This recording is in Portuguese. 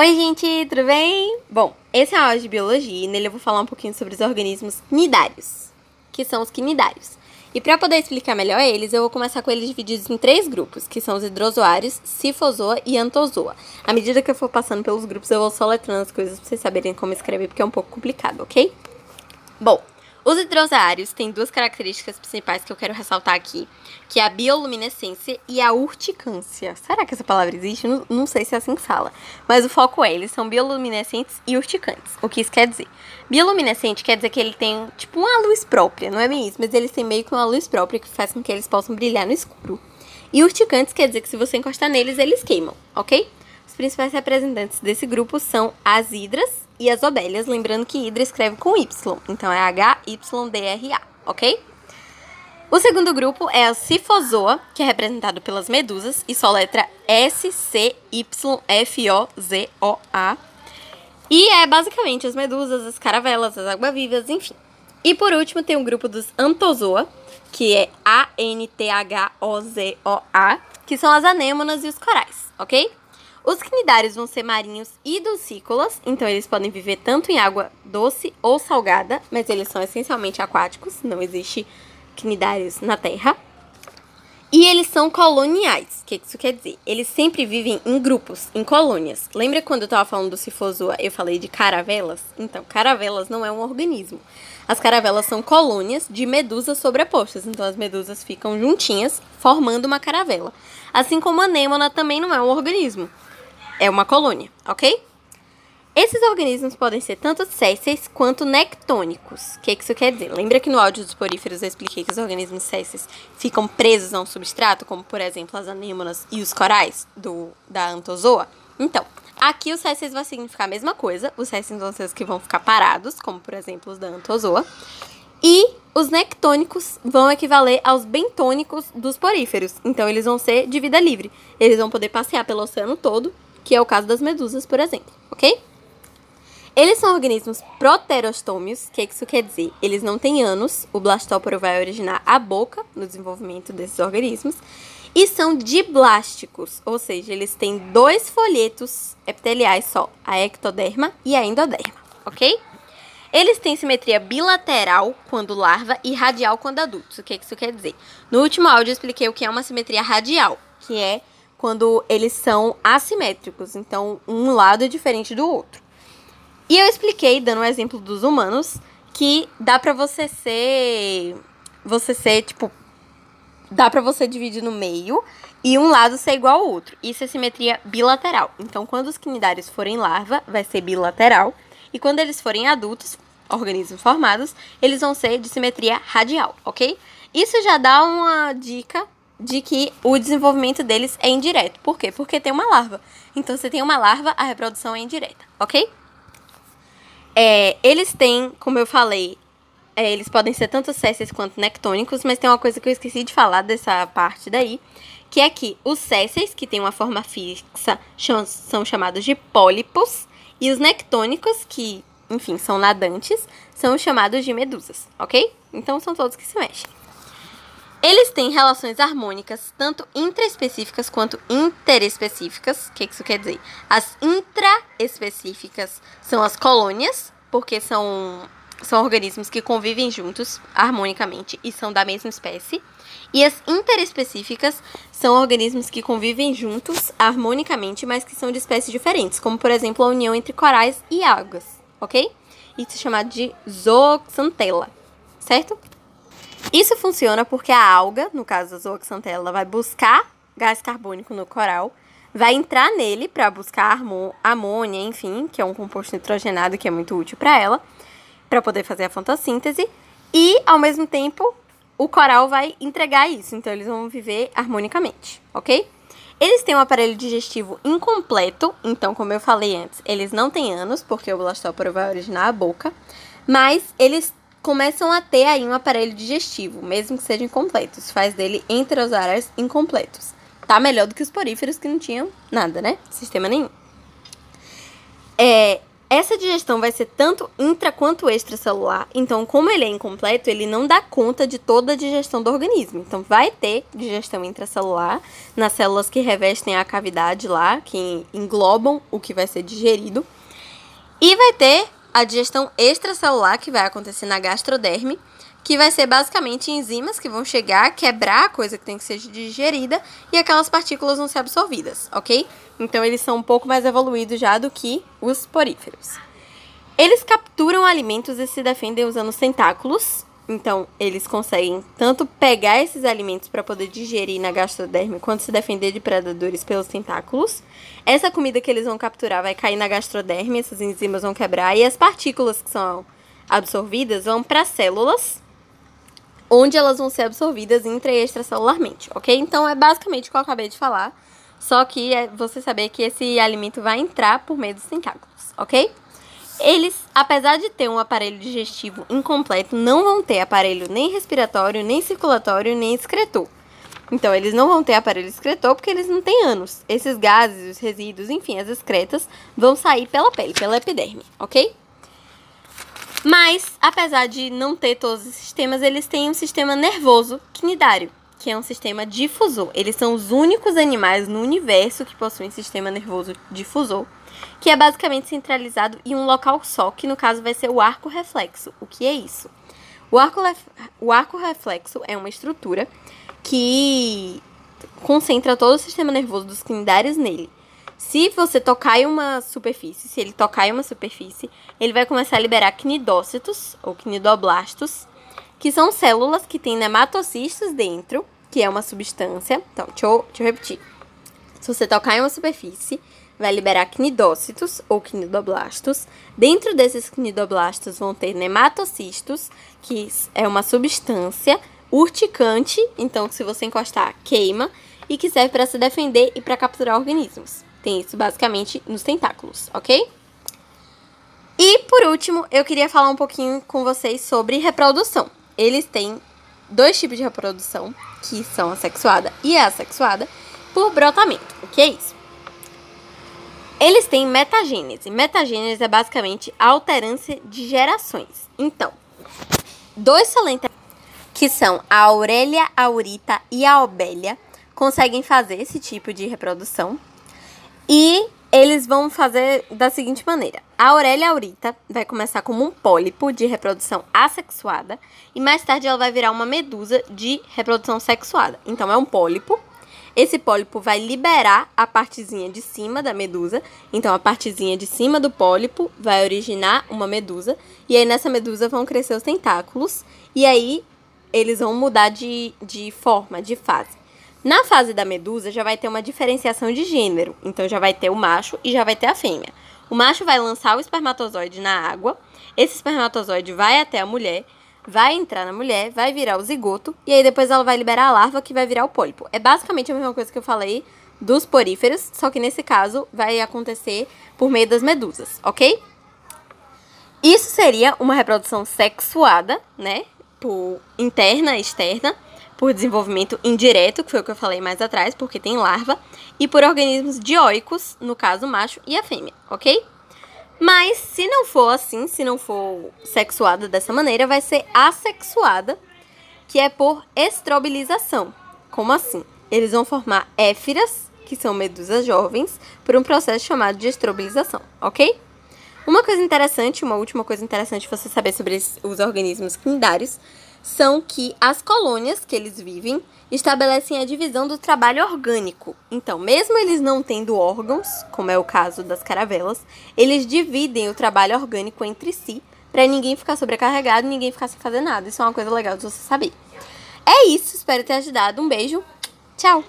Oi, gente, tudo bem? Bom, esse é a aula de biologia e nele eu vou falar um pouquinho sobre os organismos quinidários, que são os quinidários. E para poder explicar melhor eles, eu vou começar com eles divididos em três grupos, que são os hidrozoários, cifozoa e antozoa. À medida que eu for passando pelos grupos, eu vou só letrando as coisas pra vocês saberem como escrever, porque é um pouco complicado, ok? Bom, os hidrosários têm duas características principais que eu quero ressaltar aqui, que é a bioluminescência e a urticância. Será que essa palavra existe? Não, não sei se é assim que fala. Mas o foco é, eles são bioluminescentes e urticantes. O que isso quer dizer? Bioluminescente quer dizer que ele tem, tipo, uma luz própria, não é bem isso, mas eles têm meio que uma luz própria que faz com que eles possam brilhar no escuro. E urticantes quer dizer que se você encostar neles, eles queimam, ok? Os principais representantes desse grupo são as hidras, e as obélias, lembrando que Hidra escreve com Y, então é H-Y-D-R-A, ok? O segundo grupo é a Cifozoa, que é representado pelas medusas, e sua letra S-C-Y-F-O-Z-O-A. E é basicamente as medusas, as caravelas, as água-vivas, enfim. E por último tem o grupo dos Anthozoa, que é A-N-T-H-O-Z-O-A, que são as anêmonas e os corais, ok? Os cnidários vão ser marinhos e dulcícolas, então eles podem viver tanto em água doce ou salgada, mas eles são essencialmente aquáticos, não existe cnidários na terra. E eles são coloniais. O que isso quer dizer? Eles sempre vivem em grupos, em colônias. Lembra quando eu estava falando do Cifozoa, eu falei de caravelas? Então, caravelas não é um organismo. As caravelas são colônias de medusas sobrepostas. Então, as medusas ficam juntinhas, formando uma caravela. Assim como a anêmona também não é um organismo é uma colônia, ok? Esses organismos podem ser tanto sésseis quanto nectônicos. O que, que isso quer dizer? Lembra que no áudio dos poríferos eu expliquei que os organismos sésseis ficam presos a um substrato, como por exemplo as anêmonas e os corais do, da antozoa? Então, aqui os sésseis vai significar a mesma coisa. Os sésseis vão ser os que vão ficar parados, como por exemplo os da antozoa. E os nectônicos vão equivaler aos bentônicos dos poríferos. Então, eles vão ser de vida livre. Eles vão poder passear pelo oceano todo que é o caso das medusas, por exemplo, ok? Eles são organismos proterostômios, o que isso quer dizer? Eles não têm ânus, o blastóporo vai originar a boca no desenvolvimento desses organismos, e são diblásticos, ou seja, eles têm dois folhetos epiteliais só, a ectoderma e a endoderma, ok? Eles têm simetria bilateral quando larva e radial quando adultos. O que isso quer dizer? No último áudio eu expliquei o que é uma simetria radial, que é quando eles são assimétricos, então um lado é diferente do outro. E eu expliquei, dando um exemplo dos humanos, que dá para você ser você ser tipo dá para você dividir no meio e um lado ser igual ao outro. Isso é simetria bilateral. Então, quando os quinidários forem larva, vai ser bilateral, e quando eles forem adultos, organismos formados, eles vão ser de simetria radial, ok? Isso já dá uma dica de que o desenvolvimento deles é indireto. Por quê? Porque tem uma larva. Então, se tem uma larva, a reprodução é indireta, ok? É, eles têm, como eu falei, é, eles podem ser tanto sésseis quanto nectônicos, mas tem uma coisa que eu esqueci de falar dessa parte daí, que é que os sésseis, que têm uma forma fixa, são chamados de pólipos, e os nectônicos, que, enfim, são nadantes, são chamados de medusas, ok? Então, são todos que se mexem. Eles têm relações harmônicas, tanto intraespecíficas quanto interespecíficas. O que isso quer dizer? As intraespecíficas são as colônias, porque são, são organismos que convivem juntos harmonicamente e são da mesma espécie. E as interespecíficas são organismos que convivem juntos harmonicamente, mas que são de espécies diferentes, como por exemplo a união entre corais e águas, ok? Isso é chamado de zooxantela, certo? Isso funciona porque a alga, no caso da zooxantela, vai buscar gás carbônico no coral, vai entrar nele para buscar amônia, enfim, que é um composto nitrogenado que é muito útil para ela, para poder fazer a fotossíntese, e ao mesmo tempo o coral vai entregar isso, então eles vão viver harmonicamente, ok? Eles têm um aparelho digestivo incompleto, então, como eu falei antes, eles não têm ânus, porque o blastóporo vai originar a boca, mas eles começam a ter aí um aparelho digestivo, mesmo que seja incompleto. Isso faz dele enterosários incompletos. Tá melhor do que os poríferos que não tinham nada, né? Sistema nenhum. É, Essa digestão vai ser tanto intra quanto extracelular, então, como ele é incompleto, ele não dá conta de toda a digestão do organismo. Então, vai ter digestão intracelular nas células que revestem a cavidade lá, que englobam o que vai ser digerido, e vai ter a digestão extracelular, que vai acontecer na gastroderme, que vai ser basicamente enzimas que vão chegar, quebrar a coisa que tem que ser digerida e aquelas partículas vão ser absorvidas, ok? Então eles são um pouco mais evoluídos já do que os poríferos. Eles capturam alimentos e se defendem usando os tentáculos. Então, eles conseguem tanto pegar esses alimentos para poder digerir na gastroderme, quanto se defender de predadores pelos tentáculos. Essa comida que eles vão capturar vai cair na gastroderme, essas enzimas vão quebrar e as partículas que são absorvidas vão para células onde elas vão ser absorvidas intra e extracelularmente, ok? Então é basicamente o que eu acabei de falar, só que é você saber que esse alimento vai entrar por meio dos tentáculos, ok? Eles, apesar de ter um aparelho digestivo incompleto, não vão ter aparelho nem respiratório, nem circulatório, nem excretor. Então, eles não vão ter aparelho excretor porque eles não têm ânus. Esses gases, os resíduos, enfim, as excretas, vão sair pela pele, pela epiderme, ok? Mas, apesar de não ter todos os sistemas, eles têm um sistema nervoso quinidário, que é um sistema difusor. Eles são os únicos animais no universo que possuem sistema nervoso difusor, que é basicamente centralizado em um local só, que no caso vai ser o arco reflexo. O que é isso? O arco, o arco reflexo é uma estrutura que concentra todo o sistema nervoso dos quinidários nele. Se você tocar em uma superfície, se ele tocar em uma superfície, ele vai começar a liberar cnidócitos ou cnidoblastos, que são células que têm nematocistos dentro, que é uma substância. Então, deixa eu, deixa eu repetir. Se você tocar em uma superfície, vai liberar cnidócitos ou cnidoblastos. Dentro desses cnidoblastos vão ter nematocistos, que é uma substância urticante, então se você encostar, queima, e que serve para se defender e para capturar organismos. Tem isso basicamente nos tentáculos, ok? E por último, eu queria falar um pouquinho com vocês sobre reprodução. Eles têm dois tipos de reprodução, que são a sexuada e a assexuada, por brotamento. O que é isso? Eles têm metagênese. Metagênese é basicamente a alterância de gerações. Então, dois solentes que são a Aurélia aurita e a Obélia, conseguem fazer esse tipo de reprodução. E eles vão fazer da seguinte maneira: a Aurélia aurita vai começar como um pólipo de reprodução assexuada e mais tarde ela vai virar uma medusa de reprodução sexuada. Então é um pólipo. Esse pólipo vai liberar a partezinha de cima da medusa. Então a partezinha de cima do pólipo vai originar uma medusa e aí nessa medusa vão crescer os tentáculos e aí eles vão mudar de, de forma, de fase. Na fase da medusa já vai ter uma diferenciação de gênero, então já vai ter o macho e já vai ter a fêmea. O macho vai lançar o espermatozoide na água, esse espermatozoide vai até a mulher, vai entrar na mulher, vai virar o zigoto e aí depois ela vai liberar a larva que vai virar o pólipo. É basicamente a mesma coisa que eu falei dos poríferos, só que nesse caso vai acontecer por meio das medusas, ok? Isso seria uma reprodução sexuada, né? Por interna e externa por desenvolvimento indireto, que foi o que eu falei mais atrás, porque tem larva, e por organismos dioicos, no caso o macho e a fêmea, ok? Mas se não for assim, se não for sexuada dessa maneira, vai ser assexuada, que é por estrobilização. Como assim? Eles vão formar éfiras, que são medusas jovens, por um processo chamado de estrobilização, ok? Uma coisa interessante, uma última coisa interessante você saber sobre os organismos quindários são que as colônias que eles vivem estabelecem a divisão do trabalho orgânico. Então, mesmo eles não tendo órgãos, como é o caso das caravelas, eles dividem o trabalho orgânico entre si para ninguém ficar sobrecarregado ninguém ficar sem fazer nada. Isso é uma coisa legal de você saber. É isso, espero ter ajudado. Um beijo. Tchau.